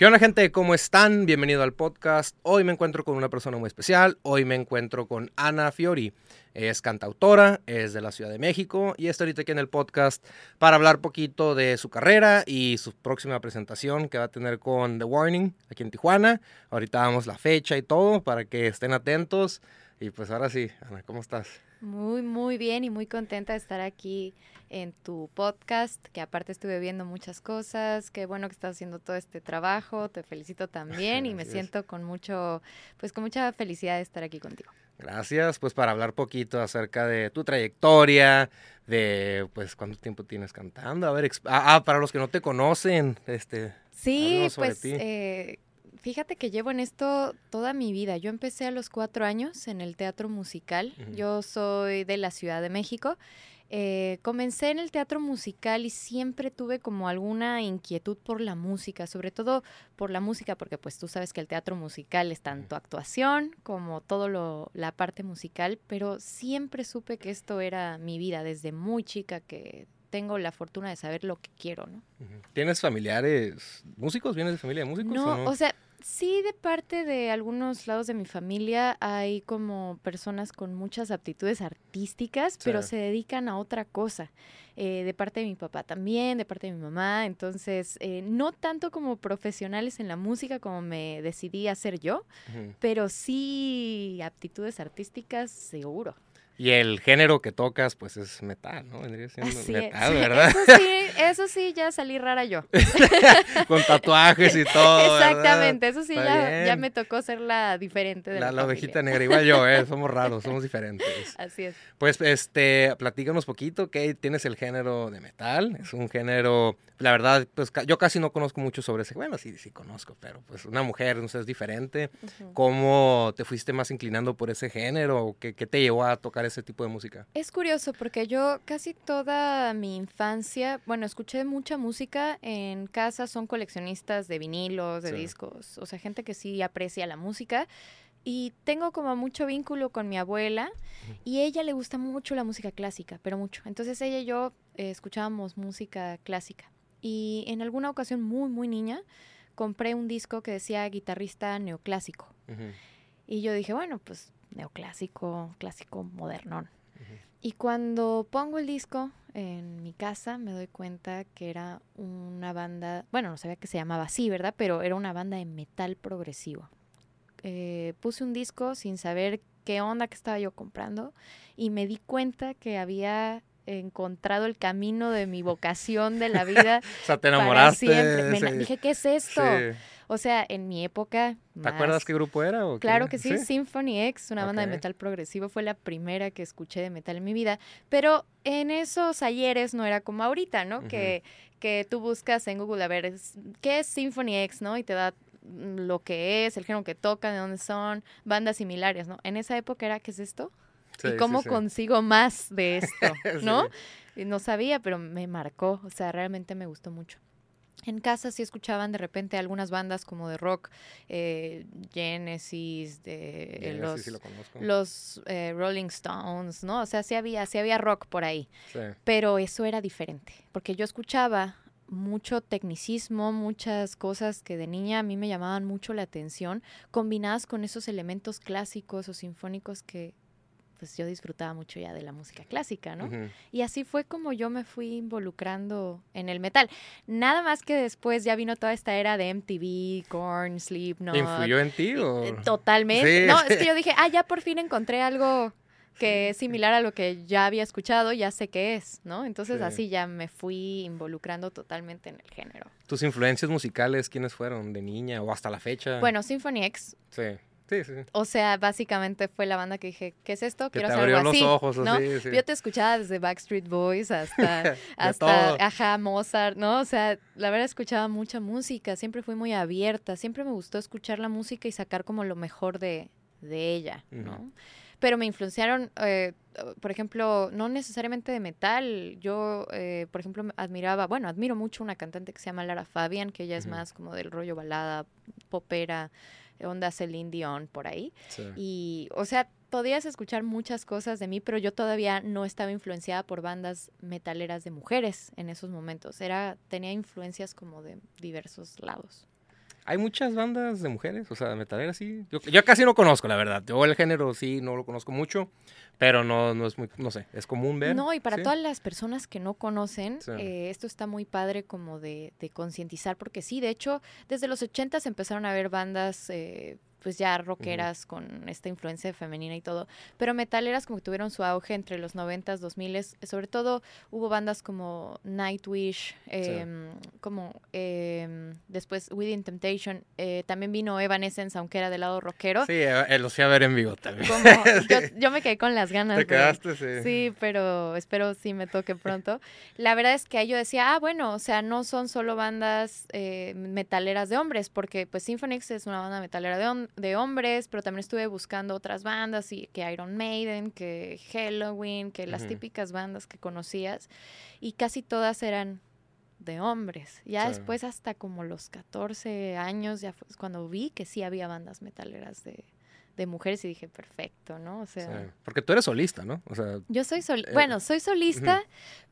¿Qué onda gente? ¿Cómo están? Bienvenido al podcast. Hoy me encuentro con una persona muy especial. Hoy me encuentro con Ana Fiori. Es cantautora, es de la Ciudad de México y está ahorita aquí en el podcast para hablar poquito de su carrera y su próxima presentación que va a tener con The Warning aquí en Tijuana. Ahorita damos la fecha y todo para que estén atentos. Y pues ahora sí, Ana, ¿cómo estás? Muy, muy bien y muy contenta de estar aquí en tu podcast, que aparte estuve viendo muchas cosas, qué bueno que estás haciendo todo este trabajo, te felicito también y me siento con mucho, pues con mucha felicidad de estar aquí contigo. Gracias, pues para hablar poquito acerca de tu trayectoria, de pues cuánto tiempo tienes cantando, a ver, ah, ah, para los que no te conocen, este... Sí, pues eh, Fíjate que llevo en esto toda mi vida. Yo empecé a los cuatro años en el teatro musical. Yo soy de la Ciudad de México. Eh, comencé en el teatro musical y siempre tuve como alguna inquietud por la música, sobre todo por la música, porque pues tú sabes que el teatro musical es tanto actuación como todo lo, la parte musical, pero siempre supe que esto era mi vida desde muy chica que tengo la fortuna de saber lo que quiero, ¿no? ¿Tienes familiares músicos? ¿Vienes de familia de músicos? No, o sea, Sí, de parte de algunos lados de mi familia hay como personas con muchas aptitudes artísticas, pero se dedican a otra cosa. Eh, de parte de mi papá también, de parte de mi mamá. Entonces, eh, no tanto como profesionales en la música como me decidí a hacer yo, pero sí aptitudes artísticas seguro. Y el género que tocas, pues es metal, ¿no? Vendría siendo metal, ¿verdad? Eso sí, eso sí, ya salí rara yo. Con tatuajes y todo. Exactamente, eso sí, ya, ya, me tocó ser la diferente de la, la, ovejita negra, igual yo, ¿eh? Somos raros, somos diferentes. Así es. Pues, este, platícanos poquito, que tienes el género de metal, es un género, la verdad, pues yo casi no conozco mucho sobre ese, bueno, sí, sí conozco, pero pues una mujer, no sé, es diferente. ¿Cómo te fuiste más inclinando por ese género? ¿Qué, ¿Qué te llevó a tocar ese tipo de música? Es curioso porque yo casi toda mi infancia, bueno, escuché mucha música en casa, son coleccionistas de vinilos, de discos, o sea, gente que sí aprecia la música. Y tengo como mucho vínculo con mi abuela y ella le gusta mucho la música clásica, pero mucho. Entonces ella y yo eh, escuchábamos música clásica. Y en alguna ocasión muy, muy niña, compré un disco que decía guitarrista neoclásico. Y yo dije, bueno, pues neoclásico, clásico modernón. Y cuando pongo el disco en mi casa me doy cuenta que era una banda, bueno, no sabía que se llamaba así, ¿verdad? Pero era una banda de metal progresivo. Eh, puse un disco sin saber qué onda que estaba yo comprando y me di cuenta que había encontrado el camino de mi vocación de la vida. o sea, te enamoraste. Para siempre. Me dije, ¿qué es esto? O sea, en mi época. ¿Te acuerdas qué grupo era? O claro que sí, Symphony X, una banda de metal progresivo, fue la primera que escuché de metal en mi vida. Pero en esos ayeres no era como ahorita, ¿no? que, que tú buscas en Google a ver qué es Symphony X, ¿no? Y te da lo que es, el género que tocan, de dónde son, bandas similares, ¿no? En esa época era, ¿qué es esto? ¿Y cómo consigo más de esto? ¿No? No sabía, pero me marcó, o sea, realmente me gustó mucho. En casa sí escuchaban de repente algunas bandas como de rock, eh, Genesis, de los, eh, Rolling Stones, ¿no? O sea, sí había, sí había rock por ahí. Pero eso era diferente, porque yo escuchaba mucho tecnicismo, muchas cosas que de niña a mí me llamaban mucho la atención, combinadas con esos elementos clásicos o sinfónicos que pues yo disfrutaba mucho ya de la música clásica, ¿no? Y así fue como yo me fui involucrando en el metal. Nada más que después ya vino toda esta era de MTV, Korn, Slipknot. ¿Influyó en ti o...? Eh, totalmente. No, es que yo dije, ah, ya por fin encontré algo que es similar a lo que ya había escuchado, ya sé qué es, ¿no? Entonces así ya me fui involucrando totalmente en el género. ¿Tus influencias musicales quiénes fueron de niña o hasta la fecha? Bueno, Symphony X. Sí. Sí, sí. O sea, básicamente fue la banda que dije, ¿qué es esto? Quiero hacer algo así. Los ojos, ¿no? Yo te escuchaba desde Backstreet Boys hasta, hasta ajá, Mozart, ¿no? O sea, la verdad escuchaba mucha música, siempre fui muy abierta, siempre me gustó escuchar la música y sacar como lo mejor de, de ella, ¿no? Pero me influenciaron, eh, por ejemplo, no necesariamente de metal. Yo, eh, por ejemplo, admiraba, bueno, admiro mucho una cantante que se llama Lara Fabian, que ella es más como del rollo balada, popera, onda Celine Dion por ahí. Y, o sea, podías escuchar muchas cosas de mí, pero yo todavía no estaba influenciada por bandas metaleras de mujeres en esos momentos. Era, tenía influencias como de diversos lados. Hay muchas bandas de mujeres, o sea, metaleras sí. Yo, yo, casi no conozco, la verdad. Yo el género sí no lo conozco mucho, pero no, no es muy, no sé, es común ver. No, y para todas las personas que no conocen, eh, esto está muy padre como de, de concientizar, porque sí, de hecho, desde los 80 se empezaron a ver bandas eh, pues ya rockeras con esta influencia femenina y todo, pero metaleras como que tuvieron su auge entre los 90s, 2000 sobre todo hubo bandas como Nightwish, em, como em, después Within Temptation, eh, también vino Evanescence, aunque era del lado rockero. Sí, eh, los fui a ver en vivo también. yo, me quedé con las ganas. Te quedaste, sí. Sí, pero espero sí me toque pronto. La verdad es que ahí yo decía, ah, bueno, o sea, no son solo bandas eh, metaleras de hombres, porque pues Symphonix es una banda metalera de, hombres, de hombres, pero también estuve buscando otras bandas, y, que Iron Maiden, que Halloween, que las típicas bandas que conocías, y casi todas eran de hombres. Ya después, hasta como los 14 años, ya fue cuando vi que sí había bandas metaleras de, de mujeres y dije, perfecto, ¿no? O sea... Porque tú eres solista, ¿no? O sea... Yo soy solista, eh, bueno, soy solista,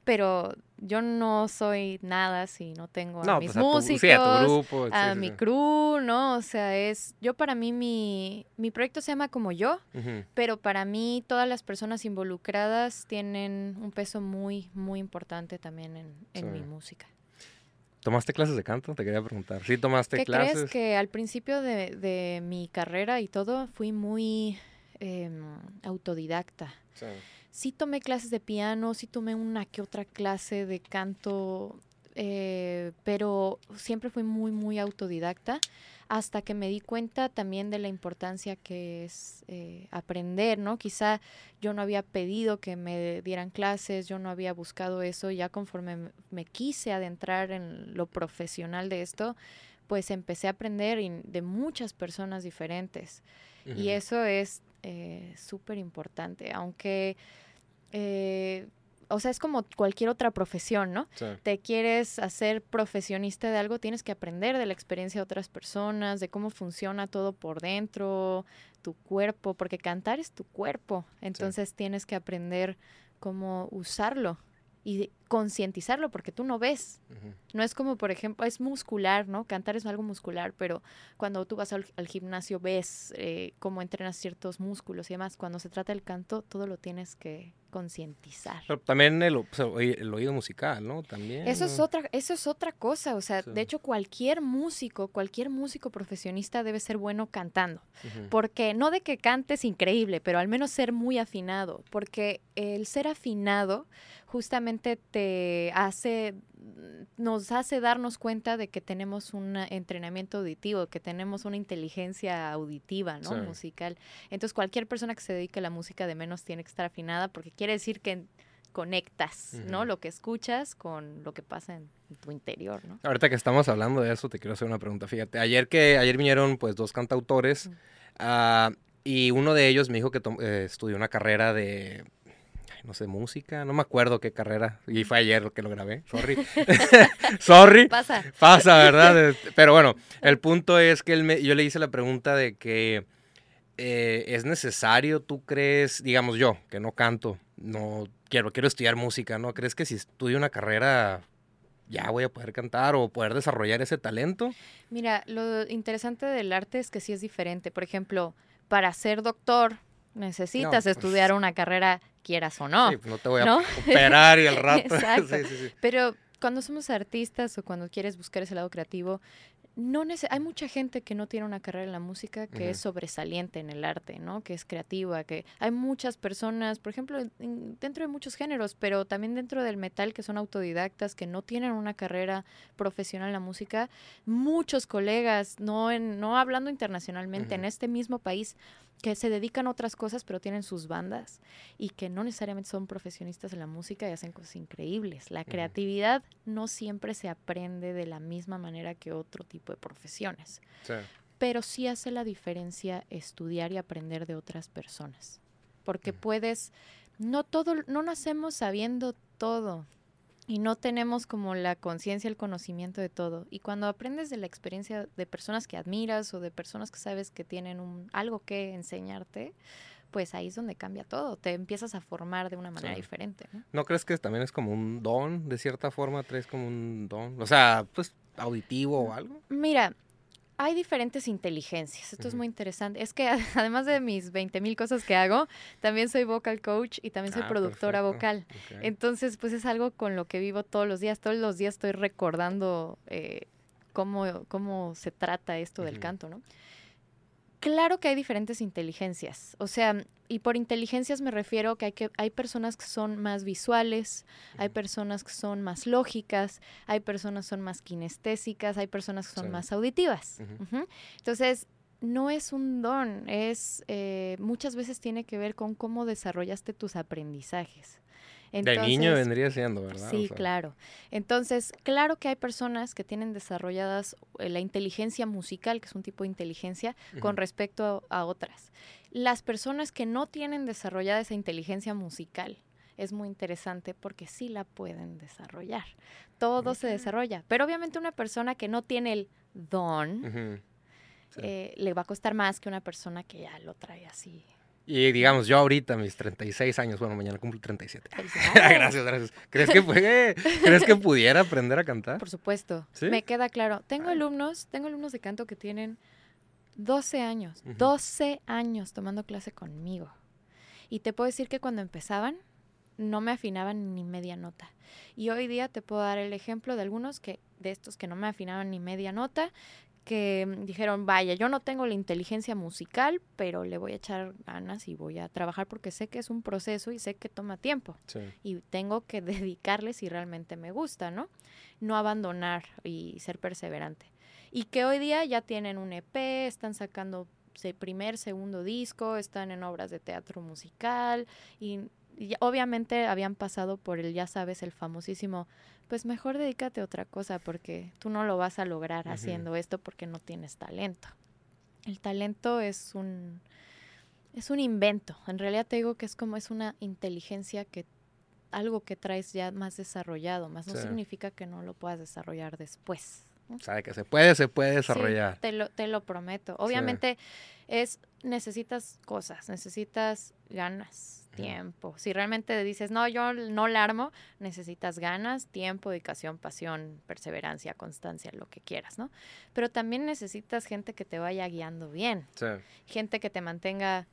pero yo no soy nada si no tengo a mis pues, músicos, a, tu, grupo, a mi crew, ¿no? O sea, es, yo para mí, mi, mi proyecto se llama Como Yo, pero para mí todas las personas involucradas tienen un peso muy, muy importante también en, en mi música. ¿Tomaste clases de canto? Te quería preguntar. ¿Sí tomaste clases? crees que al principio de, mi carrera y todo fui muy em, autodidacta? Sí. sí. tomé clases de piano, sí tomé una que otra clase de canto, eh, pero siempre fui muy, muy autodidacta hasta que me di cuenta también de la importancia que es eh, aprender, ¿no? Quizá yo no había pedido que me dieran clases, yo no había buscado eso, ya conforme me quise adentrar en lo profesional de esto, pues empecé a aprender de muchas personas diferentes. Y eso es eh, súper importante, aunque... Eh, o sea, es como cualquier otra profesión, ¿no? Te quieres hacer profesionista de algo, tienes que aprender de la experiencia de otras personas, de cómo funciona todo por dentro, tu cuerpo, porque cantar es tu cuerpo, entonces tienes que aprender cómo usarlo. Y concientizarlo porque tú no ves. No es como, por ejemplo, es muscular, ¿no? Cantar es algo muscular, pero cuando tú vas al, gimnasio ves eh, cómo entrenas ciertos músculos y demás. Cuando se trata del canto, todo lo tienes que concientizar. También el, el, oído musical, ¿no? También. Eso es otra, eso es otra cosa. O sea, de hecho, cualquier músico, cualquier músico profesionista debe ser bueno cantando. Porque no de que cantes increíble, pero al menos ser muy afinado. Porque el ser afinado justamente te hace nos hace darnos cuenta de que tenemos un entrenamiento auditivo, que tenemos una inteligencia auditiva, ¿no? Musical. Entonces, cualquier persona que se dedique a la música de menos tiene que estar afinada porque quiere decir que conectas, ¿no? Lo que escuchas con lo que pasa en tu interior, ¿no? Ahorita que estamos hablando de eso, te quiero hacer una pregunta. Fíjate, ayer que ayer vinieron pues dos cantautores ah, y uno de ellos me dijo que eh, estudió una carrera de no sé, música, no me acuerdo qué carrera, y fue ayer que lo grabé, sorry. sorry. Pasa. Pasa, ¿verdad? Pero bueno, el punto es que él me, yo le hice la pregunta de que eh, es necesario, tú crees, digamos yo, que no canto, no quiero, quiero estudiar música, ¿no? ¿Crees que si estudio una carrera ya voy a poder cantar o poder desarrollar ese talento? Mira, lo interesante del arte es que sí es diferente. Por ejemplo, para ser doctor necesitas pues estudiar una carrera quieras o no. Sí, pues no te voy a operar y el rato. Pero cuando somos artistas o cuando quieres buscar ese lado creativo, no hay mucha gente que no tiene una carrera en la música que es sobresaliente en el arte, ¿no? Que es creativa, que hay muchas personas, por ejemplo, dentro de muchos géneros, pero también dentro del metal que son autodidactas, que no tienen una carrera profesional en la música. Muchos colegas, no en, no hablando internacionalmente, en este mismo país, que se dedican a otras cosas pero tienen sus bandas y que no necesariamente son profesionistas en la música y hacen cosas increíbles. La creatividad no siempre se aprende de la misma manera que otro tipo de profesiones. Pero sí hace la diferencia estudiar y aprender de otras personas. Porque puedes, no todo, no nacemos sabiendo todo y no tenemos como la conciencia, el conocimiento de todo. Y cuando aprendes de la experiencia de personas que admiras o de personas que sabes que tienen un, algo que enseñarte, pues ahí es donde cambia todo. Te empiezas a formar de una manera diferente. ¿no? ¿no? crees que también es como un don, de cierta forma? ¿Traes como un don? O sea, pues auditivo o algo. Mira, hay diferentes inteligencias. Esto es muy interesante. Es que además de mis 20 mil cosas que hago, también soy vocal coach y también soy ah, productora vocal. Entonces, pues es algo con lo que vivo todos los días. Todos los días estoy recordando eh, cómo, cómo se trata esto del canto, ¿no? Claro que hay diferentes inteligencias. O sea, y por inteligencias me refiero que hay, que hay personas que son más visuales, hay personas que son más lógicas, hay personas que son más kinestésicas, hay personas que son más auditivas. Entonces, no es un don, es eh, muchas veces tiene que ver con cómo desarrollaste tus aprendizajes de niño vendría siendo, ¿verdad? Sí, claro. Entonces, claro que hay personas que tienen desarrolladas eh, la inteligencia musical, que es un tipo de inteligencia, con respecto a, otras. Las personas que no tienen desarrollada esa inteligencia musical, es muy interesante porque sí la pueden desarrollar. Todo se desarrolla. Pero obviamente una persona que no tiene el don, eh, le va a costar más que una persona que ya lo trae así y digamos, yo ahorita, mis 36 años, bueno, mañana cumplo 37. gracias, gracias. ¿Crees que, ¿Crees que pudiera aprender a cantar? Por supuesto. Me queda claro. Tengo alumnos, tengo alumnos de canto que tienen 12 años, 12 años tomando clase conmigo. Y te puedo decir que cuando empezaban, no me afinaban ni media nota. Y hoy día te puedo dar el ejemplo de algunos que de estos que no me afinaban ni media nota, que mm, dijeron, vaya, yo no tengo la inteligencia musical, pero le voy a echar ganas y voy a trabajar porque sé que es un proceso y sé que toma tiempo. Y tengo que dedicarle si realmente me gusta, ¿no? No abandonar y ser perseverante. Y que hoy día ya tienen un EP, están sacando primer, segundo disco, están en obras de teatro musical y obviamente habían pasado por el, ya sabes, el famosísimo, pues mejor dedícate a otra cosa porque tú no lo vas a lograr haciendo esto porque no tienes talento. El talento es un es un invento. En realidad te digo que es como es una inteligencia que algo que traes ya más desarrollado, más no significa que no lo puedas desarrollar después. Sabe que se puede, se puede desarrollar. te, lo, te lo prometo. Obviamente es necesitas cosas, necesitas ganas, tiempo. Si realmente dices, no, yo no la armo, necesitas ganas, tiempo, dedicación, pasión, perseverancia, constancia, lo que quieras, ¿no? Pero también necesitas gente que te vaya guiando bien. Gente que te mantenga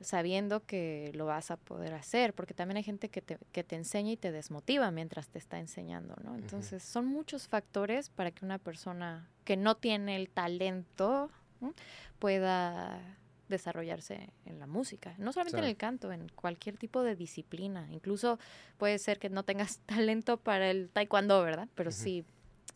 sabiendo que lo vas a poder hacer, porque también hay gente que te, que te enseña y te desmotiva mientras te está enseñando, ¿no? Entonces, son muchos factores para que una persona que no tiene el talento pueda desarrollarse en la música, no solamente en el canto, en cualquier tipo de disciplina. Incluso puede ser que no tengas talento para el taekwondo, ¿verdad? Pero sí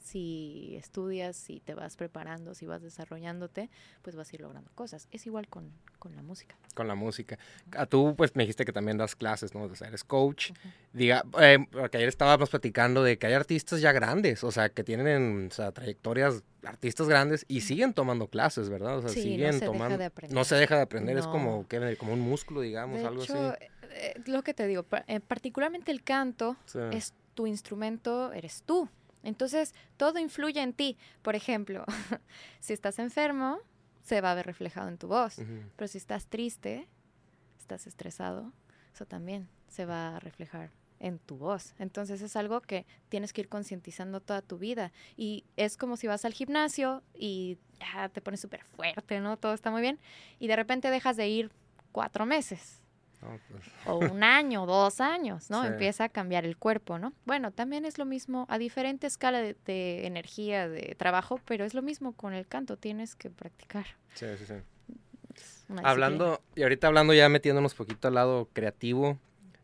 si estudias, si te vas preparando, si vas desarrollando,te pues vas a ir logrando cosas. Es igual con, la música. Con la música. A tú, pues, me dijiste que también das clases, ¿no? O sea, eres coach. Diga, eh, porque ayer estábamos platicando de que hay artistas ya grandes, o sea, que tienen o sea, trayectorias, artistas grandes y siguen tomando clases, ¿verdad? O sea, siguen no se tomando. Deja de aprender. No se deja de aprender, es como, como un músculo, digamos, algo así. Eh, lo que te digo, eh, particularmente el canto es tu instrumento, eres tú. Entonces, todo influye en ti. Por ejemplo, si estás enfermo, se va a ver reflejado en tu voz. Pero si estás triste, estás estresado, eso también se va a reflejar en tu voz. Entonces es algo que tienes que ir concientizando toda tu vida. Y es como si vas al gimnasio y te pones súper fuerte, ¿no? Todo está muy bien. Y de repente dejas de ir cuatro meses. Pues. O un año, dos años, ¿no? Empieza a cambiar el cuerpo, ¿no? Bueno, también es lo mismo a diferente escala de, energía, de trabajo, pero es lo mismo con el canto, tienes que practicar. Sí, sí, sí. Hablando, y ahorita hablando ya metiéndonos un poquito al lado creativo,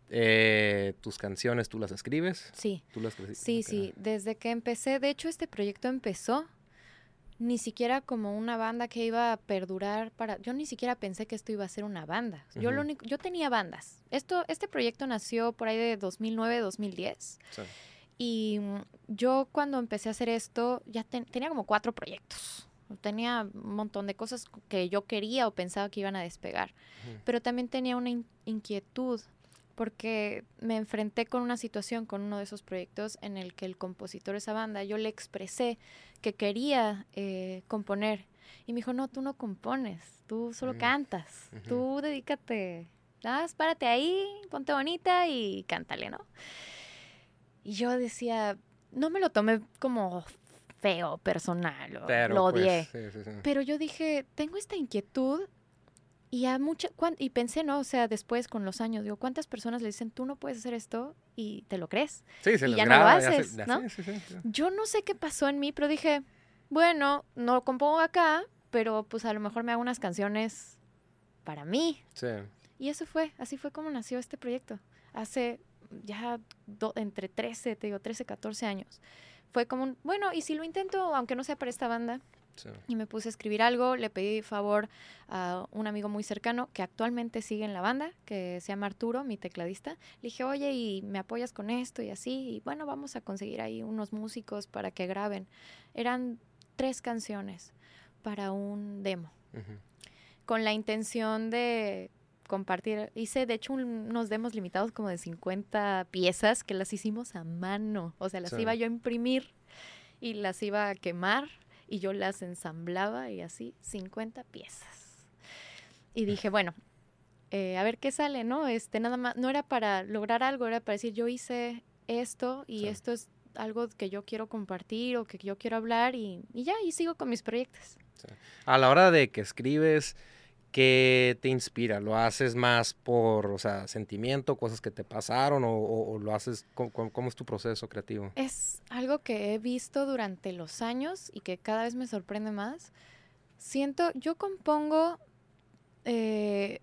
eh, tus canciones, ¿tú las escribes? Sí. Sí, sí. Desde que empecé, de hecho este proyecto empezó ni siquiera como una banda que iba a perdurar para yo ni siquiera pensé que esto iba a ser una banda. Yo lo único yo tenía bandas. Esto este proyecto nació por ahí de 2009, 2010. Y mm, yo cuando empecé a hacer esto ya tenía como cuatro proyectos. Tenía un montón de cosas que yo quería o pensaba que iban a despegar. Pero también tenía una inquietud porque me enfrenté con una situación con uno de esos proyectos en el que el compositor de esa banda, yo le expresé que quería eh, componer y me dijo, no, tú no compones, tú solo mm. cantas, tú dedícate, nada, párate ahí, ponte bonita y cántale, ¿no? Y yo decía, no me lo tomé como feo, personal, lo pues, odié. Pero yo dije, tengo esta inquietud y a mucha, y pensé, ¿no? O sea, después con los años, digo, ¿cuántas personas le dicen, tú no puedes hacer esto y te lo crees? Sí, se y ya no lo haces, ¿no? Yo no sé qué pasó en mí, pero dije, bueno, no lo compongo acá, pero pues a lo mejor me hago unas canciones para mí. Sí. Y eso fue, así fue como nació este proyecto. Hace ya entre 13, te digo, 13, 14 años. Fue como un, bueno, y si lo intento, aunque no sea para esta banda, y me puse a escribir algo, le pedí favor a un amigo muy cercano que actualmente sigue en la banda, que se llama Arturo, mi tecladista. Le dije, oye, ¿y me apoyas con esto y así? Y bueno, vamos a conseguir ahí unos músicos para que graben. Eran tres canciones para un demo, con la intención de compartir. Hice, de hecho, unos demos limitados como de 50 piezas que las hicimos a mano. O sea, las iba yo a imprimir y las iba a quemar y yo las ensamblaba y así 50 piezas. Y dije, bueno, eh, a ver qué sale, ¿no? Este, nada más, no era para lograr algo, era para decir, yo hice esto y esto es algo que yo quiero compartir o que yo quiero hablar y, ya, y sigo con mis proyectos. A la hora de que escribes, ¿qué te inspira? ¿Lo haces más por, o sea, sentimiento, cosas que te pasaron o, lo haces, ¿cómo, es tu proceso creativo? Es algo que he visto durante los años y que cada vez me sorprende más. Siento, yo compongo eh,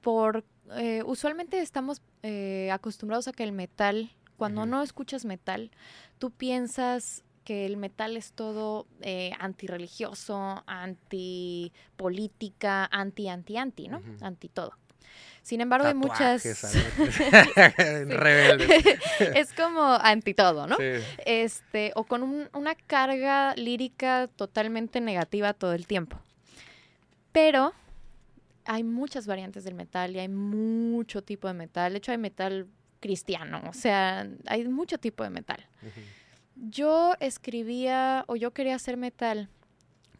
por, eh, usualmente estamos eh, acostumbrados a que el metal, cuando no escuchas metal, tú piensas que el metal es todo eh, antirreligioso, antipolítica, anti, anti, anti, ¿no? Anti todo. Sin embargo, hay muchas. Rebeldes. es como anti todo, ¿no? Este, o con una carga lírica totalmente negativa todo el tiempo. Pero hay muchas variantes del metal y hay mucho tipo de metal. De hecho, hay metal cristiano, o sea, hay mucho tipo de metal. Yo escribía o yo quería hacer metal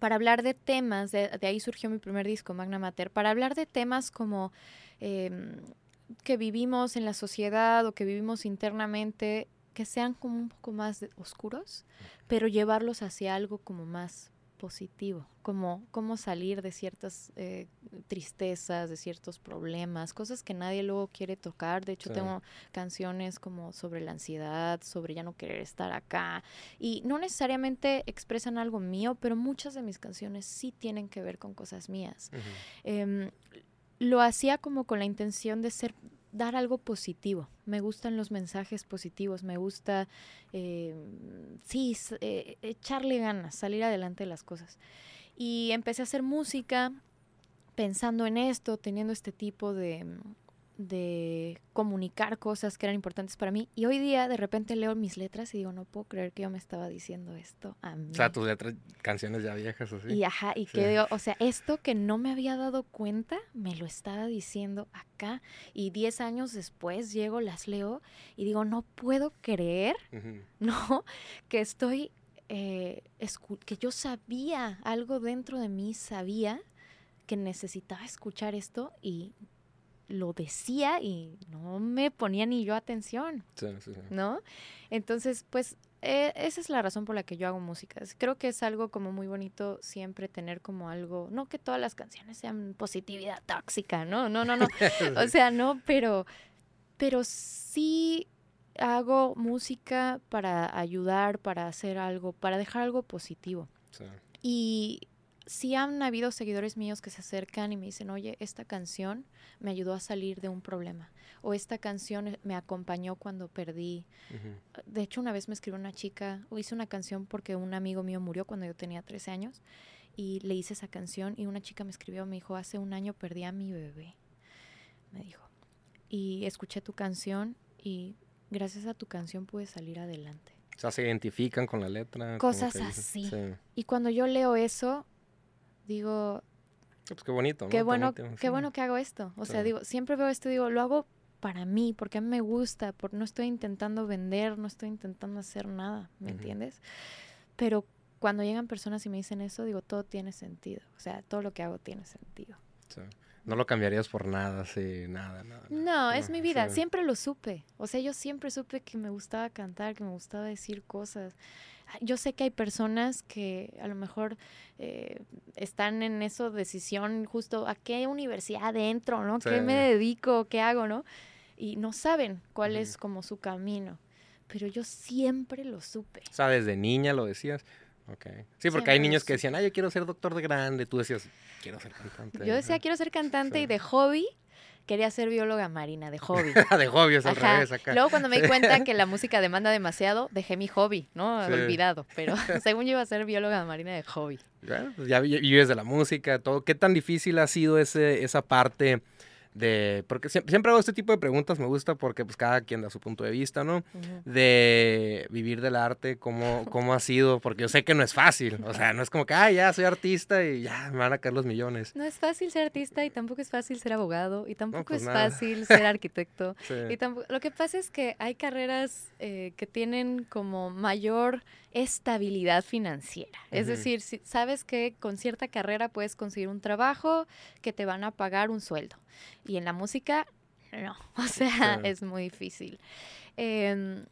para hablar de temas, de, ahí surgió mi primer disco, Magna Mater, para hablar de temas como em, que vivimos en la sociedad o que vivimos internamente, que sean como un poco más oscuros, pero llevarlos hacia algo como más positivo, como cómo salir de ciertas eh, tristezas, de ciertos problemas, cosas que nadie luego quiere tocar. De hecho, tengo canciones como sobre la ansiedad, sobre ya no querer estar acá. Y no necesariamente expresan algo mío, pero muchas de mis canciones sí tienen que ver con cosas mías. Em, lo hacía como con la intención de ser dar algo positivo. Me gustan los mensajes positivos, me gusta, eh, sí, eh, echarle ganas, salir adelante de las cosas. Y empecé a hacer música pensando en esto, teniendo este tipo de, de comunicar cosas que eran importantes para mí. Y hoy día de repente leo mis letras y digo, no puedo creer que yo me estaba diciendo esto a mí. O sea, tus letras, canciones ya viejas así. Y ajá, y que digo, o sea, esto que no me había dado cuenta, me lo estaba diciendo acá. Y diez años después llego, las leo y digo, no puedo creer, ¿no? Que estoy, eh, que yo sabía, algo dentro de mí sabía que necesitaba escuchar esto y lo decía y no me ponía ni yo atención, ¿no? Entonces, pues eh, esa es la razón por la que yo hago música. Creo que es algo como muy bonito siempre tener como algo, no que todas las canciones sean positividad tóxica, no, no, no, no, o sea, no, pero, pero sí hago música para ayudar, para hacer algo, para dejar algo positivo. Y sí han habido seguidores míos que se acercan y me dicen, oye, esta canción me ayudó a salir de un problema. O esta canción me acompañó cuando perdí. De hecho, una vez me escribió una chica, o hice una canción porque un amigo mío murió cuando yo tenía 13 años. Y le hice esa canción y una chica me escribió, me dijo, hace un año perdí a mi bebé. Me dijo. Y escuché tu canción y gracias a tu canción pude salir adelante. O sea, se identifican con la letra. Cosas así. Y cuando yo leo eso, digo... Pues qué bonito, Qué bueno, qué bueno que hago esto. O sea, digo, siempre veo esto y digo, lo hago para mí, porque a mí me gusta, porque no estoy intentando vender, no estoy intentando hacer nada, ¿me entiendes? Pero cuando llegan personas y me dicen eso, digo, todo tiene sentido. O sea, todo lo que hago tiene sentido. No lo cambiarías por nada, sí, nada, nada. No, es mi vida, siempre lo supe. O sea, yo siempre supe que me gustaba cantar, que me gustaba decir cosas yo sé que hay personas que a lo mejor eh, están en esa decisión justo a qué universidad entro, ¿no? ¿Qué me dedico? ¿Qué hago, no? Y no saben cuál es como su camino. Pero yo siempre lo supe. O sea, desde niña lo decías. Okay. Sí, porque hay niños que decían, ah, yo quiero ser doctor de grande. Tú decías, quiero ser cantante. Yo decía, quiero ser cantante y de hobby quería ser bióloga marina, de hobby. de hobby, es al revés acá. Luego cuando me di cuenta que la música demanda demasiado, dejé mi hobby, ¿no? Olvidado. Pero según yo iba a ser bióloga marina de hobby. Bueno, pues ya vives de la música, todo. ¿Qué tan difícil ha sido ese, esa parte de, porque siempre, hago este tipo de preguntas, me gusta porque pues cada quien da su punto de vista, ¿no? De vivir del arte, cómo, cómo ha sido, porque yo sé que no es fácil, o sea, no es como que, ah, ya soy artista y ya me van a caer los millones. No es fácil ser artista y tampoco es fácil ser abogado y tampoco pues es fácil ser arquitecto. y tampoco, lo que pasa es que hay carreras eh, que tienen como mayor estabilidad financiera. Es decir, si sabes que con cierta carrera puedes conseguir un trabajo que te van a pagar un sueldo. Y en la música, no. O sea, es muy difícil. Em,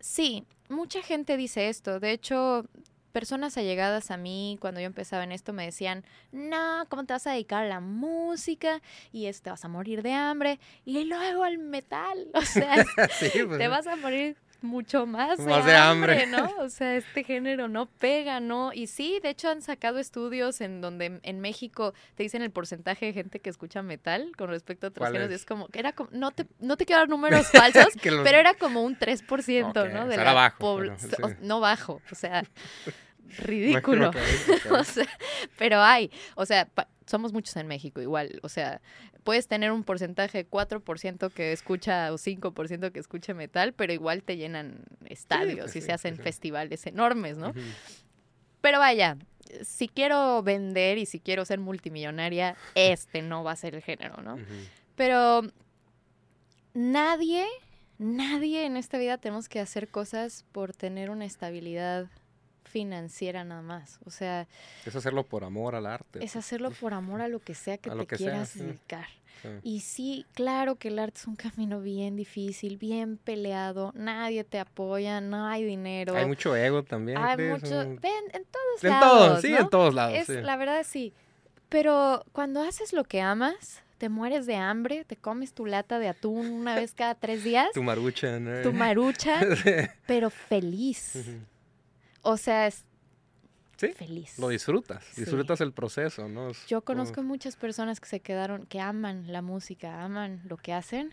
sí, mucha gente dice esto. De hecho, personas allegadas a mí cuando yo empezaba en esto me decían, no, ¿cómo te vas a dedicar a la música? Y te vas a morir de hambre. Y luego al metal. O sea, pues te vas a morir mucho más, de, hambre, ¿no? O sea, este género no pega, ¿no? Y sí, de hecho han sacado estudios en donde en México te dicen el porcentaje de gente que escucha metal con respecto a otros géneros. Es? como, era como, no te, no te quiero dar números falsos, pero era como un 3%, ¿no? De la bajo, No bajo, o sea, ridículo. o sea, pero hay, o sea, somos muchos en México igual, o sea, puedes tener un porcentaje 4% que escucha o 5% que escucha metal, pero igual te llenan estadios pues y se hacen festivales enormes, ¿no? Pero vaya, si quiero vender y si quiero ser multimillonaria, este no va a ser el género, ¿no? Pero nadie, nadie en esta vida tenemos que hacer cosas por tener una estabilidad financiera nada más. O sea... Es hacerlo por amor al arte. Es pues. hacerlo por amor a lo que sea que te quieras dedicar. Y sí, claro que el arte es un camino bien difícil, bien peleado, nadie te apoya, no hay dinero. Hay mucho ego también. Hay mucho, ven, en todos en lados. Todos, sí, en todos lados. Es, La verdad sí. Pero cuando haces lo que amas, te mueres de hambre, te comes tu lata de atún una vez cada tres días. tu marucha, ¿no? Tu marucha, pero feliz. O sea, es feliz. Lo disfrutas, disfrutas el proceso, ¿no? Yo conozco muchas personas que se quedaron, que aman la música, aman lo que hacen,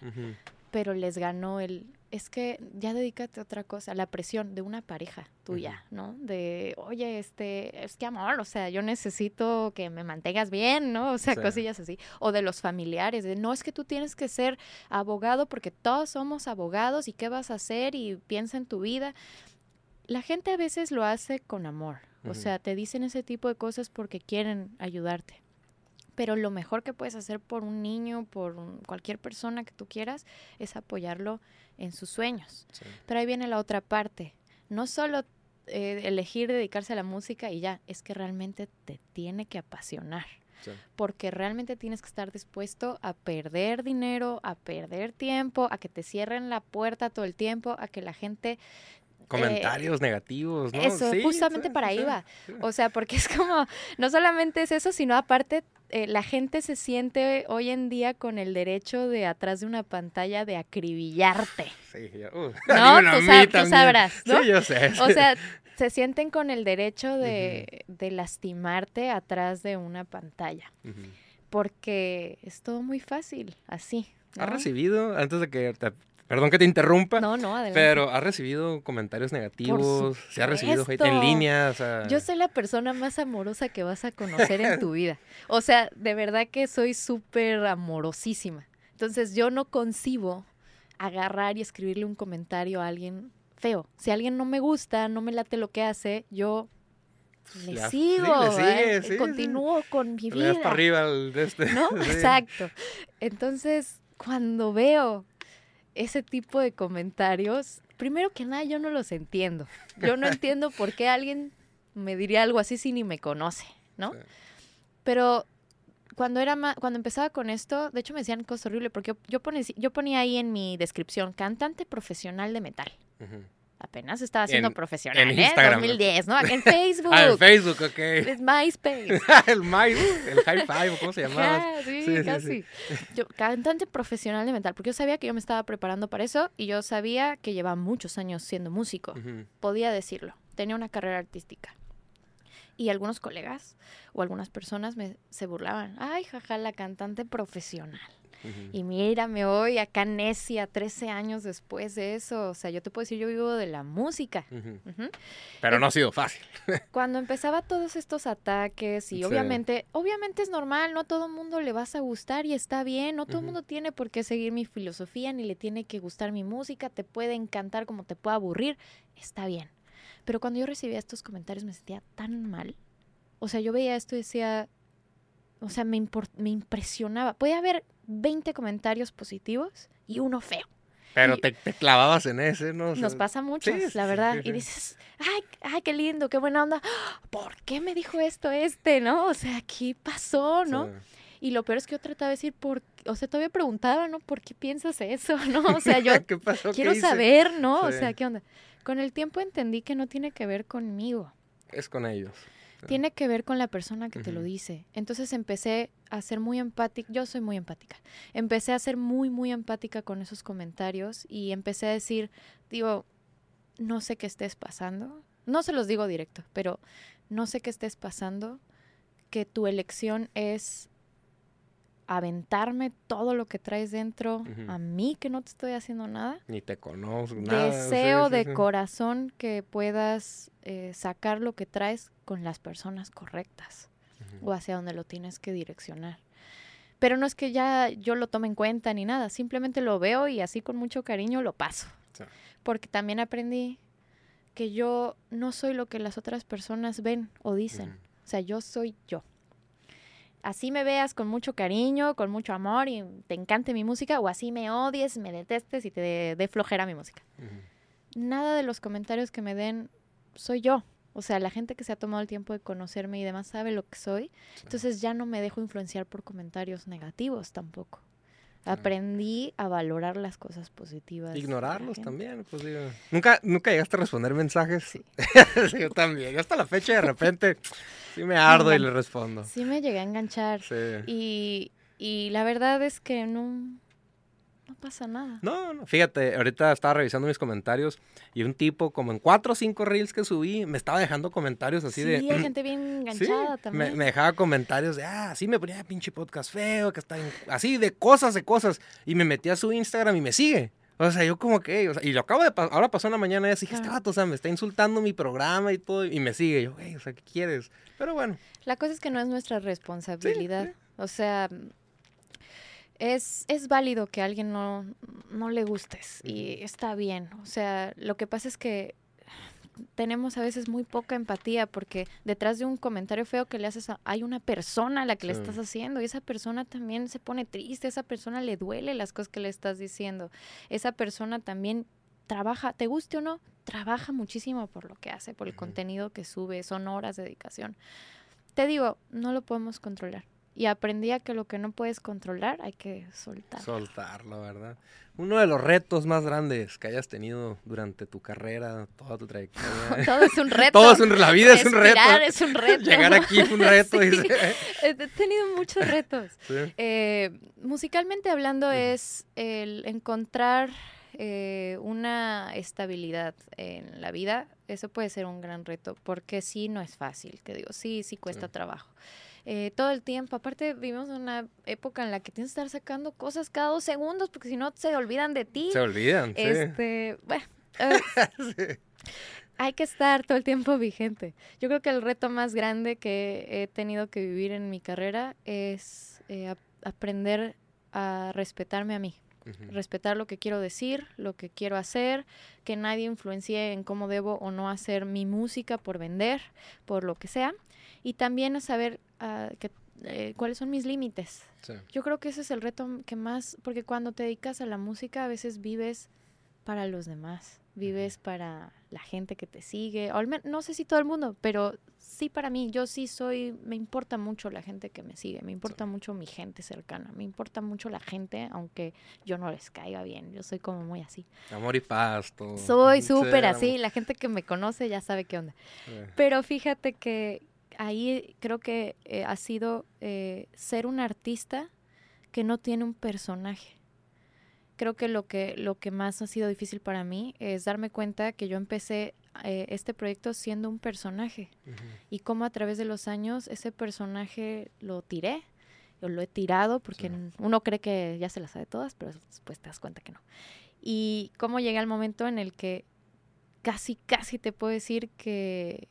pero les ganó el, es que ya dedícate a otra cosa, la presión de una pareja tuya, ¿no? De, oye, este, es que amor, o sea, yo necesito que me mantengas bien, ¿no? O sea, cosillas así. O de los familiares, de, no es que tú tienes que ser abogado porque todos somos abogados y qué vas a hacer y piensa en tu vida la gente a veces lo hace con amor, o sea, te dicen ese tipo de cosas porque quieren ayudarte. Pero lo mejor que puedes hacer por un niño, por cualquier persona que tú quieras, es apoyarlo en sus sueños. Pero ahí viene la otra parte. No solo eh, elegir dedicarse a la música y ya, es que realmente te tiene que apasionar. Porque realmente tienes que estar dispuesto a perder dinero, a perder tiempo, a que te cierren la puerta todo el tiempo, a que la gente Comentarios negativos, ¿no? Eso, justamente para ahí va. O sea, porque es como, no solamente es eso, sino aparte eh, la gente se siente hoy en día con el derecho de atrás de una pantalla de acribillarte. Sí, uh, no, tú, sabrás, ¿no? Sí, yo sé. O sea, se sienten con el derecho de, lastimarte atrás de una pantalla. Porque es todo muy fácil, así. ¿no? ¿Has recibido, antes de que te Perdón que te interrumpa. No, no, adelante. Pero ¿has recibido comentarios negativos? ¿Se ha recibido hate en línea? Yo soy la persona más amorosa que vas a conocer en tu vida. O sea, de verdad que soy súper amorosísima. Entonces yo no concibo agarrar y escribirle un comentario a alguien feo. Si alguien no me gusta, no me late lo que hace, yo le sigo, ¿eh? continúo con mi vida. para arriba de este. ¿No? Exacto. Entonces, cuando veo ese tipo de comentarios, primero que nada yo no los entiendo. Yo no entiendo por qué alguien me diría algo así si ni me conoce, ¿no? Pero cuando era cuando empezaba con esto, de hecho me decían cosas horribles porque yo, ponía, yo ponía ahí en mi descripción cantante profesional de metal. Apenas estaba siendo profesional, en ¿eh? Instagram. 2010, ¿no? En Facebook. ah, en Facebook, ok. Es MySpace. el My, el High Five, ¿cómo se llamaba? sí, sí, casi. Yo, cantante profesional de metal, porque yo sabía que yo me estaba preparando para eso y yo sabía que llevaba muchos años siendo músico. Podía decirlo. Tenía una carrera artística. Y algunos colegas o algunas personas me, se burlaban. Ay, jaja, la cantante profesional. Y mírame hoy acá necia, 13 años después de eso. O sea, yo te puedo decir, yo vivo de la música. Pero no ha sido fácil. cuando empezaba todos estos ataques y obviamente, obviamente es normal, no a todo mundo le vas a gustar y está bien, no todo el mundo tiene por qué seguir mi filosofía ni le tiene que gustar mi música, te puede encantar como te puede aburrir, está bien. Pero cuando yo recibía estos comentarios me sentía tan mal. O sea, yo veía esto y decía, o sea, me, me impresionaba. Puede haber 20 comentarios positivos y uno feo. Pero te, clavabas en ese, ¿no? nos pasa mucho, la verdad. y dices, ay, ay, qué lindo, qué buena onda. ¿Por qué me dijo esto este, no? O sea, ¿qué pasó, no? Y lo peor es que yo trataba de decir, por, o sea, todavía preguntaba, ¿no? ¿Por qué piensas eso, no? O sea, yo quiero saber, ¿no? O sea, ¿qué onda? Con el tiempo entendí que no tiene que ver conmigo. Es con ellos. Tiene que ver con la persona que te lo dice. Entonces empecé a ser muy empática. Yo soy muy empática. Empecé a ser muy, muy empática con esos comentarios y empecé a decir, digo, no sé qué estés pasando. No se los digo directo, pero no sé qué estés pasando, que tu elección es aventarme todo lo que traes dentro a mí que no te estoy haciendo nada. Ni te conozco, nada. Deseo de corazón que puedas eh, sacar lo que traes con las personas correctas o hacia donde lo tienes que direccionar. Pero no es que ya yo lo tome en cuenta ni nada, simplemente lo veo y así con mucho cariño lo paso. Porque también aprendí que yo no soy lo que las otras personas ven o dicen. O sea, yo soy yo así me veas con mucho cariño, con mucho amor y te encante mi música, o así me odies, me detestes y te dé flojera mi música. Nada de los comentarios que me den soy yo. O sea, la gente que se ha tomado el tiempo de conocerme y demás sabe lo que soy. Entonces ya no me dejo influenciar por comentarios negativos tampoco. Aprendí a valorar las cosas positivas. Ignorarlos también, pues ¿Nunca, ¿Nunca llegaste a responder mensajes? Sí. yo también. Yo hasta la fecha de repente sí me ardo y le respondo. Sí me llegué a enganchar. Sí. Y, y la verdad es que no pasa nada. No, no, fíjate, ahorita estaba revisando mis comentarios y un tipo, como en cuatro o cinco reels que subí, me estaba dejando comentarios así de. Sí, hay gente bien enganchada también. Me, dejaba comentarios de, ah, sí me ponía pinche podcast feo, que está así de cosas, de cosas. Y me metí a su Instagram y me sigue. O sea, yo como que, o sea, y lo acabo de pasar, ahora pasó una mañana y dije, este vato, o sea, me está insultando mi programa y todo, y me sigue. Yo, güey, o sea, ¿qué quieres? Pero bueno. La cosa es que no es nuestra responsabilidad. O sea, es, es válido que a alguien no, no le gustes y está bien. O sea, lo que pasa es que tenemos a veces muy poca empatía porque detrás de un comentario feo que le haces hay una persona a la que le estás haciendo y esa persona también se pone triste, esa persona le duele las cosas que le estás diciendo, esa persona también trabaja, te guste o no, trabaja muchísimo por lo que hace, por el contenido que sube, son horas de dedicación. Te digo, no lo podemos controlar y aprendí a que lo que no puedes controlar hay que soltar. Soltarlo, ¿verdad? Uno de los retos más grandes que hayas tenido durante tu carrera, toda tu trayectoria. Todo es un reto. Todo es un, la vida es un reto. es un reto. Llegar aquí es un reto. He tenido muchos retos. Eh, musicalmente hablando es el encontrar eh, una estabilidad en la vida. Eso puede ser un gran reto porque sí no es fácil, te digo, sí, sí cuesta trabajo. Eh, todo el tiempo. Aparte, vivimos en una época en la que tienes que estar sacando cosas cada dos segundos porque si no se olvidan de ti. Se olvidan, este, Bueno, eh, hay que estar todo el tiempo vigente. Yo creo que el reto más grande que he tenido que vivir en mi carrera es eh, aprender a respetarme a mí. Respetar lo que quiero decir, lo que quiero hacer, que nadie influencie en cómo debo o no hacer mi música por vender, por lo que sea. Y también saber que, eh, cuáles son mis límites. Yo creo que ese es el reto que más, porque cuando te dedicas a la música a veces vives para los demás. Vives para la gente que te sigue, o al menos, no sé si todo el mundo, pero sí para mí, yo sí soy, me importa mucho la gente que me sigue, me importa mucho mi gente cercana, me importa mucho la gente, aunque yo no les caiga bien, yo soy como muy así. Amor y paz, todo. Soy súper así, la gente que me conoce ya sabe qué onda. Eh. Pero fíjate que ahí creo que eh, ha sido eh, ser un artista que no tiene un personaje creo que lo que lo que más ha sido difícil para mí es darme cuenta que yo empecé eh, este proyecto siendo un personaje. Y cómo a través de los años ese personaje lo tiré o lo he tirado porque uno cree que ya se las sabe todas pero después te das cuenta que no. Y cómo llegué al momento en el que casi casi te puedo decir que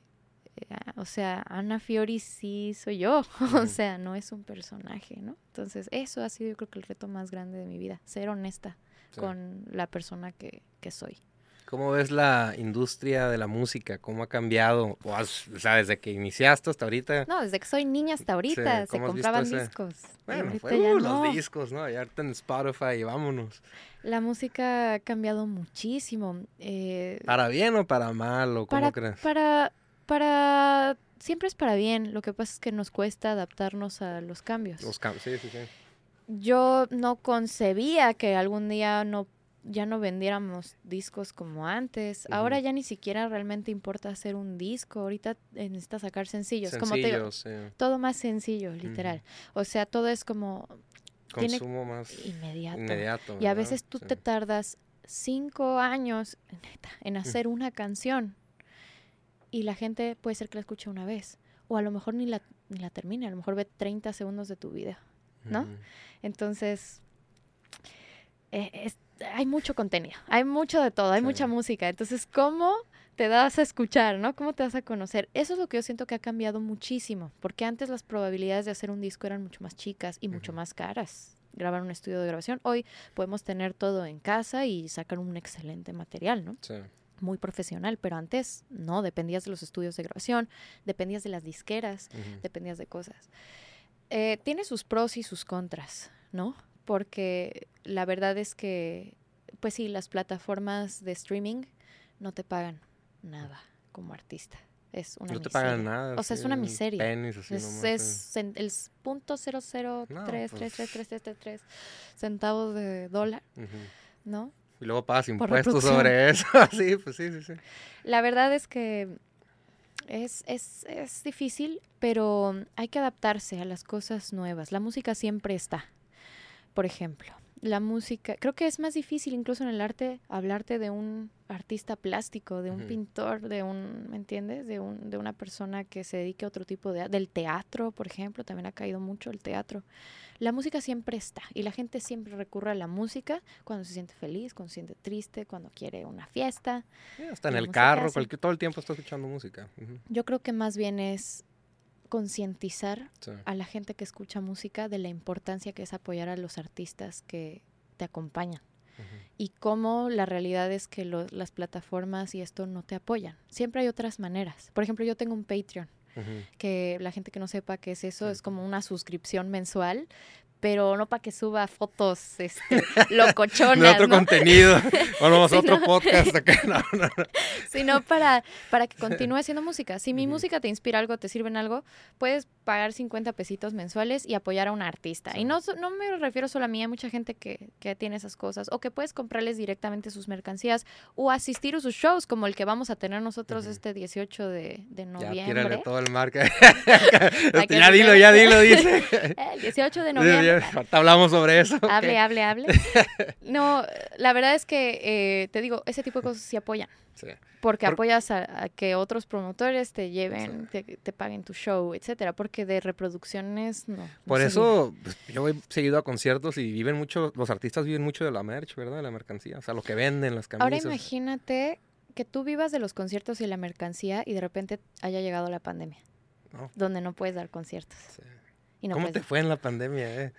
o sea, Ana Fiori sí soy yo, o sea, no es un personaje, ¿no? Entonces, eso ha sido yo creo que el reto más grande de mi vida, ser honesta con la persona que, que, soy. ¿Cómo ves la industria de la música? ¿Cómo ha cambiado? O, sea, desde que iniciaste hasta ahorita. No, desde que soy niña hasta ahorita se compraban discos. Bueno, fue uh, los discos, ¿no? Ya ahorita en Spotify y vámonos. La música ha cambiado muchísimo. Eh, ¿Para bien o para mal? ¿O cómo crees? Para, para siempre es para bien. Lo que pasa es que nos cuesta adaptarnos a los cambios. Los cambios, sí, sí, sí. Yo no concebía que algún día no ya no vendiéramos discos como antes. Ahora ya ni siquiera realmente importa hacer un disco. Ahorita necesita sacar sencillos. como Todo más sencillo, literal. O sea, todo es como... Consumo más inmediato. y a veces tú te tardas cinco años en hacer una canción y la gente puede ser que la escuche una vez o a lo mejor ni la, ni la termine, a lo mejor ve 30 segundos de tu vida, ¿no? Entonces, eh, hay mucho contenido, hay mucho de todo, hay mucha música, entonces, ¿cómo te das a escuchar, ¿no? ¿Cómo te das a conocer? Eso es lo que yo siento que ha cambiado muchísimo, porque antes las probabilidades de hacer un disco eran mucho más chicas y mucho más caras grabar un estudio de grabación. Hoy podemos tener todo en casa y sacar un excelente material, ¿no? Sí muy profesional, pero antes no, dependías de los estudios de grabación, dependías de las disqueras, dependías de cosas. Eh, tiene sus pros y sus contras, ¿no? Porque la verdad es que, pues sí, las plataformas de streaming no te pagan nada como artista. Es una no te pagan nada. O sea, es una miseria. así es, es el punto cero cero tres, tres, tres, tres, tres, tres centavos de dólar, ¿no? Y luego pagas impuestos sobre eso. sí, pues sí, sí, sí. La verdad es que es, es, es difícil, pero hay que adaptarse a las cosas nuevas. La música siempre está. Por ejemplo, la música, creo que es más difícil incluso en el arte hablarte de un artista plástico, de un pintor, de un, ¿me entiendes? De, un, de una persona que se dedique a otro tipo de... del teatro, por ejemplo, también ha caído mucho el teatro. La música siempre está y la gente siempre recurre a la música cuando se siente feliz, cuando se siente triste, cuando quiere una fiesta. está en el carro, cualquier, todo el tiempo está escuchando música. Yo creo que más bien es concientizar a la gente que escucha música de la importancia que es apoyar a los artistas que te acompañan. Y cómo la realidad es que las plataformas y esto no te apoyan. Siempre hay otras maneras. Por ejemplo, yo tengo un Patreon. que la gente que no sepa qué es eso, es como una suscripción mensual pero no para que suba fotos este, locochonas. de otro contenido. O vamos a otro podcast acá. No, no, Sino para, para que continúe haciendo música. Si mi música te inspira algo, te sirve en algo, puedes pagar 50 pesitos mensuales y apoyar a un artista. Y no, no me refiero solo a mí, hay mucha gente que, que tiene esas cosas. O que puedes comprarles directamente sus mercancías o asistir a sus shows, como el que vamos a tener nosotros este 18 de, de noviembre. Ya, todo el marca. ya dilo, ya dilo, dice. El 18 de noviembre hablamos sobre eso. Hable, hable, hable. No, la verdad es que, eh, te digo, ese tipo de cosas sí apoyan. Sí. Porque apoyas a, que otros promotores te lleven, te, paguen tu show, etcétera. Porque de reproducciones no. Por eso pues, yo he seguido a conciertos y viven mucho, los artistas viven mucho de la merch, ¿verdad? De la mercancía. O sea, lo que venden, las camisas. Ahora imagínate que tú vivas de los conciertos y la mercancía y de repente haya llegado la pandemia. Donde no puedes dar conciertos. Sí. ¿Cómo te fue en la pandemia? Eh?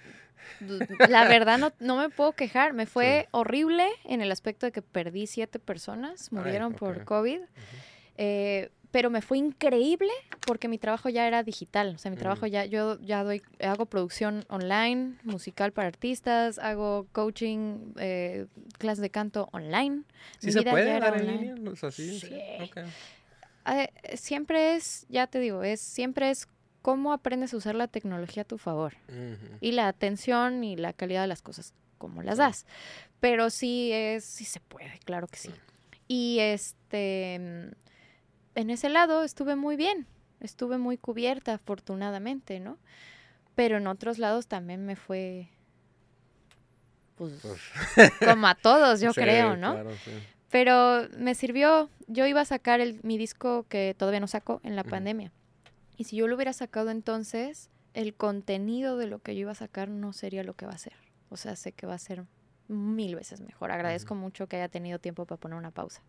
La verdad no, no me puedo quejar. Me fue horrible en el aspecto de que perdí siete personas, murieron por COVID. Eh, pero me fue increíble porque mi trabajo ya era digital. O sea, mi trabajo ya, yo ya doy, hago producción online, musical para artistas, hago coaching, eh, clases de canto online. ¿Sí se puede dar en línea? sí. Eh, siempre es, ya te digo, es siempre es cómo aprendes a usar la tecnología a tu favor. Y la atención y la calidad de las cosas, cómo las das. Pero sí es, sí se puede, claro que sí. Y este en ese lado estuve muy bien, estuve muy cubierta afortunadamente, ¿no? Pero en otros lados también me fue, pues, como a todos, yo creo, ¿no? Pero me sirvió, yo iba a sacar el, mi disco que todavía no saco en la pandemia. Y si yo lo hubiera sacado entonces, el contenido de lo que yo iba a sacar no sería lo que va a ser. O sea, sé que va a ser mil veces mejor. Agradezco mucho que haya tenido tiempo para poner una pausa.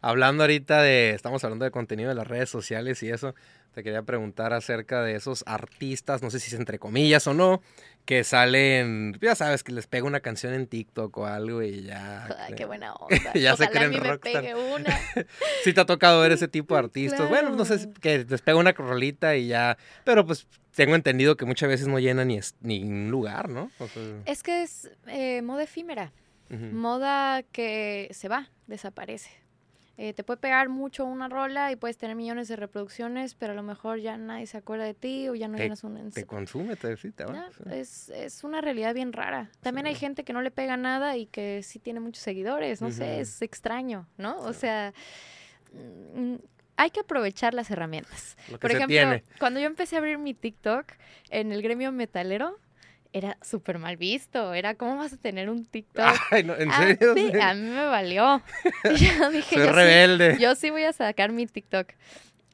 Hablando ahorita de, estamos hablando de contenido de las redes sociales y eso, te quería preguntar acerca de esos artistas, no sé si es entre comillas o no, que salen, ya sabes, que les pega una canción en TikTok o algo y ya. Ay, qué buena onda. ya se creen rockstar. una. sí te ha tocado ver ese tipo de artistas. Bueno, no sé, que les pega una rolita y ya, pero pues tengo entendido que muchas veces no llena ni, ni un lugar, ¿no? Es que es eh, moda efímera. Moda que se va, desaparece. Eh, te puede pegar mucho una rola y puedes tener millones de reproducciones, pero a lo mejor ya nadie se acuerda de ti o ya no llenas un... Te consume, te es, es una realidad bien rara. También hay gente que no le pega nada y que sí tiene muchos seguidores, no sé, es extraño, ¿no? O sea, mm, hay que aprovechar las herramientas. Por ejemplo, cuando yo empecé a abrir mi TikTok en el gremio metalero, era súper mal visto. Era, ¿cómo vas a tener un TikTok? Ay, no, ¿en ah, serio? sí, a mí me valió. yo dije, Soy rebelde. yo sí voy a sacar mi TikTok.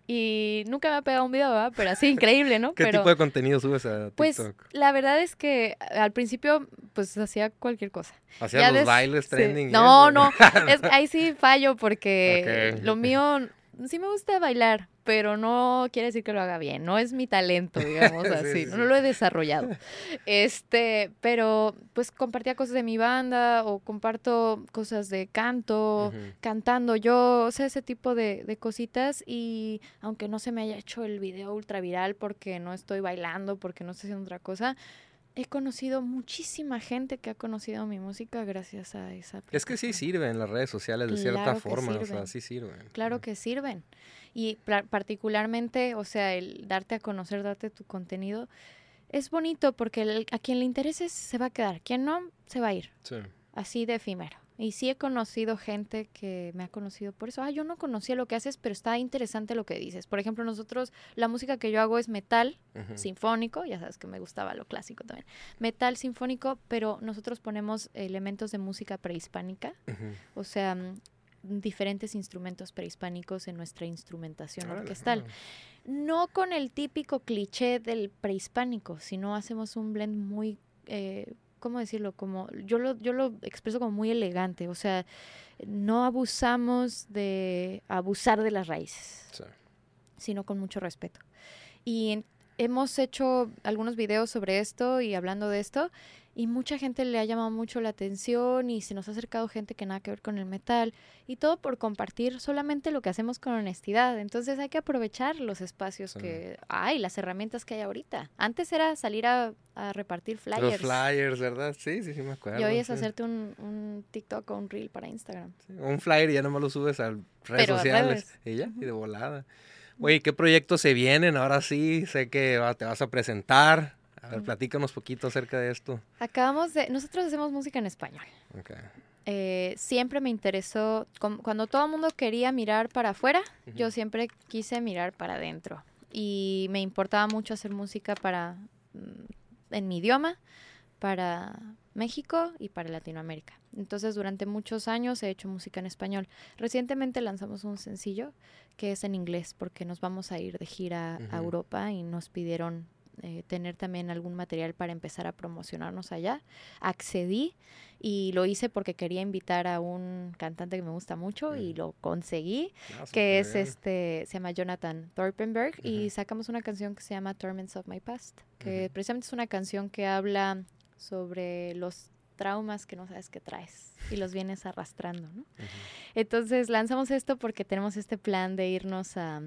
Y nunca me ha pegado un video, ¿verdad? Pero así, increíble, ¿no? ¿Qué tipo de contenido subes a pues, TikTok? Pues, la verdad es que al principio, pues, hacía cualquier cosa. ¿Hacía los bailes trending? No, no. ahí sí fallo porque lo mío... Sí me gusta bailar, pero no quiere decir que lo haga bien, no es mi talento, digamos así, no lo he desarrollado. Este, pero pues compartía cosas de mi banda o comparto cosas de canto, cantando yo, o sea, ese tipo de, de, cositas y aunque no se me haya hecho el video ultra viral porque no estoy bailando, porque no estoy haciendo otra cosa, he conocido muchísima gente que ha conocido mi música gracias a esa. Es que sí sirven las redes sociales de cierta forma, o sea, sí sirven. Claro que sirven. Y particularmente, o sea, el darte a conocer, darte tu contenido, es bonito porque a quien le interese se va a quedar, quien no, se va a ir. Sí. Así de efímero. Y sí he conocido gente que me ha conocido por eso. Ah, yo no conocía lo que haces, pero está interesante lo que dices. Por ejemplo, nosotros, la música que yo hago es metal sinfónico, ya sabes que me gustaba lo clásico también. Metal sinfónico, pero nosotros ponemos elementos de música prehispánica, o sea, mm, diferentes instrumentos prehispánicos en nuestra instrumentación orquestal. No con el típico cliché del prehispánico, sino hacemos un blend muy... Eh, ¿cómo decirlo? Como, yo lo, yo lo expreso como muy elegante, o sea, no abusamos de abusar de las raíces, sino con mucho respeto. Y hemos hecho algunos videos sobre esto y hablando de esto, y mucha gente le ha llamado mucho la atención y se nos ha acercado gente que nada que ver con el metal y todo por compartir solamente lo que hacemos con honestidad. Entonces hay que aprovechar los espacios que hay, las herramientas que hay ahorita. Antes era salir a, repartir flyers. Los flyers, ¿verdad? Sí, sí, sí me acuerdo. Y hoy es hacerte un, un, TikTok o un reel para Instagram. un flyer y ya nomás lo subes a redes sociales y ya, y de volada. Oye, ¿qué proyectos se vienen? Ahora sí, sé que te vas a presentar. A ver, platícanos poquito acerca de esto. Acabamos de, nosotros hacemos música en español. Okay. Eh, siempre me interesó, cuando todo el mundo quería mirar para afuera, yo siempre quise mirar para adentro. Y me importaba mucho hacer música para, mm, en mi idioma, para México y para Latinoamérica. Entonces, durante muchos años he hecho música en español. Recientemente lanzamos un sencillo que es en inglés porque nos vamos a ir de gira a Europa y nos pidieron eh, tener también algún material para empezar a promocionarnos allá. Accedí y lo hice porque quería invitar a un cantante que me gusta mucho y mm. lo conseguí, ah, que es este, se llama Jonathan Thorpenberg y sacamos una canción que se llama Torments of My Past, que precisamente es una canción que habla sobre los traumas que no sabes que traes y los vienes arrastrando, ¿no? Entonces lanzamos esto porque tenemos este plan de irnos a,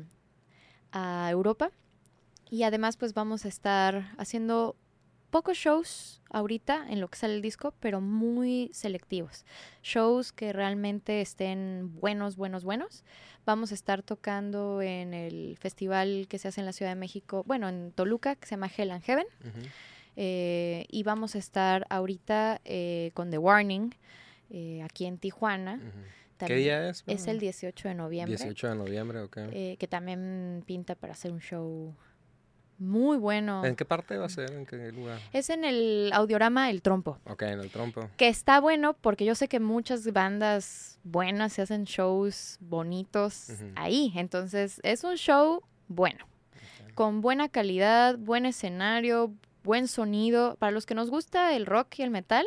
a Europa y además pues vamos a estar haciendo pocos shows ahorita en lo que sale el disco, pero muy selectivos. Shows que realmente estén buenos, buenos, buenos. Vamos a estar tocando en el festival que se hace en la Ciudad de México, bueno, en Toluca, que se llama Hell and Heaven. Eh, y vamos a estar ahorita eh, con The Warning eh, aquí en Tijuana. ¿Qué día es? Es el 18 de noviembre. 18 de noviembre, ok. que también pinta para hacer un show muy bueno. ¿En qué parte va a ser? ¿En qué lugar? Es en el audiorama El Trompo. Ok, en el Trompo. Que está bueno porque yo sé que muchas bandas buenas se hacen shows bonitos ahí. Entonces, es un show bueno. Con buena calidad, buen escenario, buen sonido. Para los que nos gusta el rock y el metal,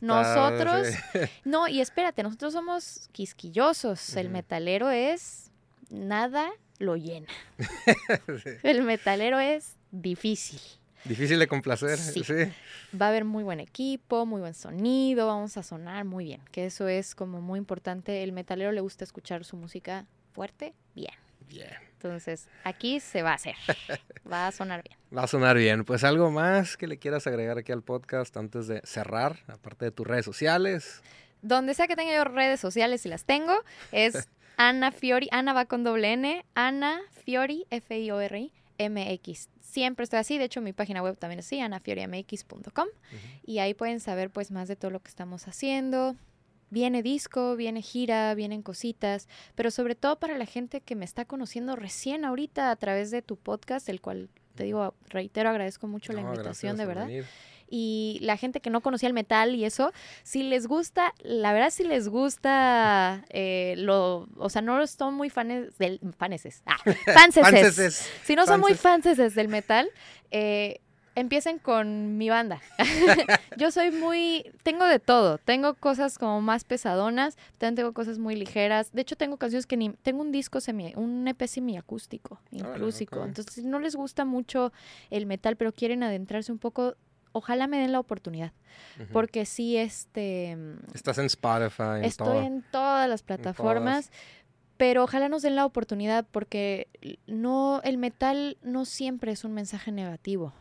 nosotros... No, y espérate, nosotros somos quisquillosos. El metalero es nada lo llena. El metalero es difícil. Difícil de complacer, sí. Va a haber muy buen equipo, muy buen sonido, vamos a sonar muy bien, que eso es como muy importante. El metalero le gusta escuchar su música fuerte, bien. Bien. Entonces, aquí se va a hacer. Va a sonar bien. Va a sonar bien. Pues algo más que le quieras agregar aquí al podcast antes de cerrar, aparte de tus redes sociales. Donde sea que tenga yo redes sociales y las tengo, es Ana Fiori, Ana va con doble N, Ana Fiori, F-I-O-R-I, MX. Siempre estoy así, de hecho mi página web también es así, anafiori.mx.com y ahí pueden saber pues más de todo lo que estamos haciendo. Viene disco, viene gira, vienen cositas, pero sobre todo para la gente que me está conociendo recién ahorita a través de tu podcast, el cual te digo, reitero, agradezco mucho la invitación, de verdad. y la gente que no conocía el metal y eso, si les gusta, la verdad si les gusta eh, lo, o sea, no son muy fans del, faneses, ah, fanses, si no son muy fanses. del metal, eh, empiecen con mi banda. yo soy muy, tengo de todo, tengo cosas como más pesadonas, también tengo cosas muy ligeras. De hecho, tengo canciones que ni, tengo un disco semi, un EP semiacústico, inclusivo. Entonces, si no les gusta mucho el metal, pero quieren adentrarse un poco, ojalá me den la oportunidad. Porque sí, este... Estás en Spotify. estoy en todas las plataformas. Pero ojalá nos den la oportunidad porque no, el metal no siempre es un mensaje negativo.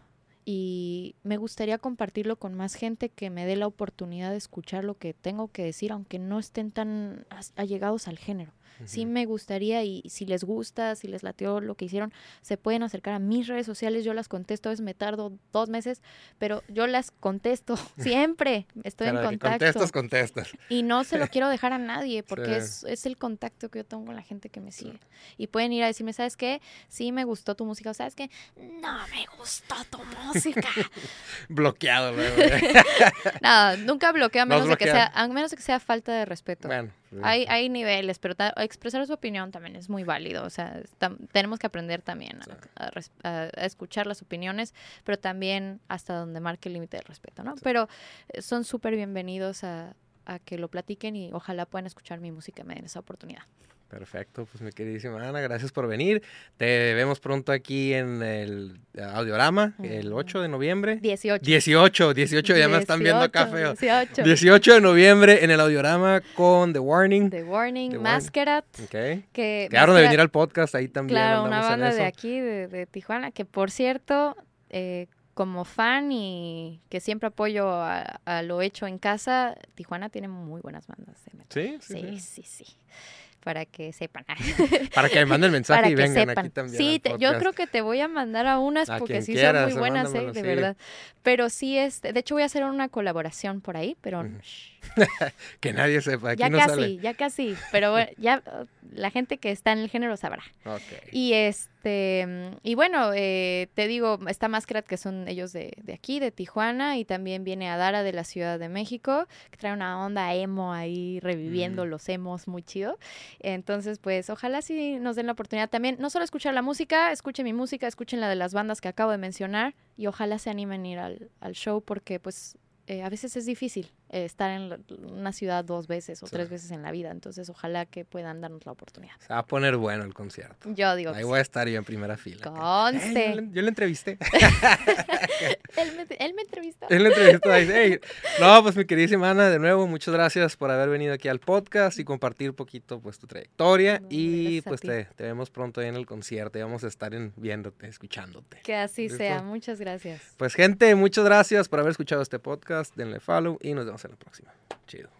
Y me gustaría compartirlo con más gente que me dé la oportunidad de escuchar lo que tengo que decir, aunque no estén tan allegados al género. Sí me gustaría y si les gusta, si les latió lo que hicieron, se pueden acercar a mis redes sociales, yo las contesto, a veces me tardo dos meses, pero yo las contesto siempre, estoy en contacto. Contestas, contestas. Y no se lo quiero dejar a nadie porque es, es, el contacto que yo tengo con la gente que me sigue. Y pueden ir a decirme, ¿sabes qué? Sí me gustó tu música, ¿sabes qué? No me gustó tu música. Bloqueado luego. no, nunca bloqueo a menos, de que sea, a menos de que sea falta de respeto. Bueno. Hay, hay niveles, pero expresar su opinión también es muy válido. O sea, tenemos que aprender también a, escuchar las opiniones, pero también hasta donde marque el límite de respeto, ¿no? Pero eh, son súper bienvenidos a, a que lo platiquen y ojalá puedan escuchar mi música y me den esa oportunidad. Perfecto, pues mi queridísima Ana, gracias por venir. Te vemos pronto aquí en el Audiorama, el 8 de noviembre. 18. 18, 18, ya me están viendo acá feo. 18. 18 de noviembre en el Audiorama con The Warning. The Warning, Masquerade. Ok. Que Quedaron de venir al podcast, ahí también. Claro, una banda de aquí, de, Tijuana, que por cierto, eh, como fan y que siempre apoyo a, lo hecho en casa, Tijuana tiene muy buenas bandas. ¿Sí? Sí, sí, sí. sí para que sepan. para que me manden mensaje y vengan aquí también. Sí, yo creo que te voy a mandar a unas porque sí son muy buenas, ¿eh? de verdad. Pero sí, este, de hecho voy a hacer una colaboración por ahí, pero... que nadie sepa. Aquí ya no casi, ya casi. Pero ya la gente que está en el género sabrá. Y este, y bueno, eh, te digo, está Masquerade, que son ellos de, de, aquí, de Tijuana, y también viene Adara de la Ciudad de México, que trae una onda emo ahí, reviviendo los emos muy chido. Entonces, pues, ojalá sí nos den la oportunidad también, no solo escuchar la música, escuchen mi música, escuchen la de las bandas que acabo de mencionar, y ojalá se animen a ir al, al show, porque pues eh, a veces es difícil eh, estar en una ciudad dos veces o tres veces en la vida. Entonces, ojalá que puedan darnos la oportunidad. Se va a poner bueno el concierto. Yo digo. Ahí voy a estar yo en primera fila. Conste. yo, le, entrevisté. él, me, él, me, entrevistó. Él me entrevistó. No, pues mi queridísima Ana, de nuevo, muchas gracias por haber venido aquí al podcast y compartir un poquito pues tu trayectoria. y pues te, te, vemos pronto ahí en el concierto y vamos a estar en, viéndote, escuchándote. Que así sea. Muchas gracias. Pues gente, muchas gracias por haber escuchado este podcast. Denle follow y nos vemos en la próxima. Chido.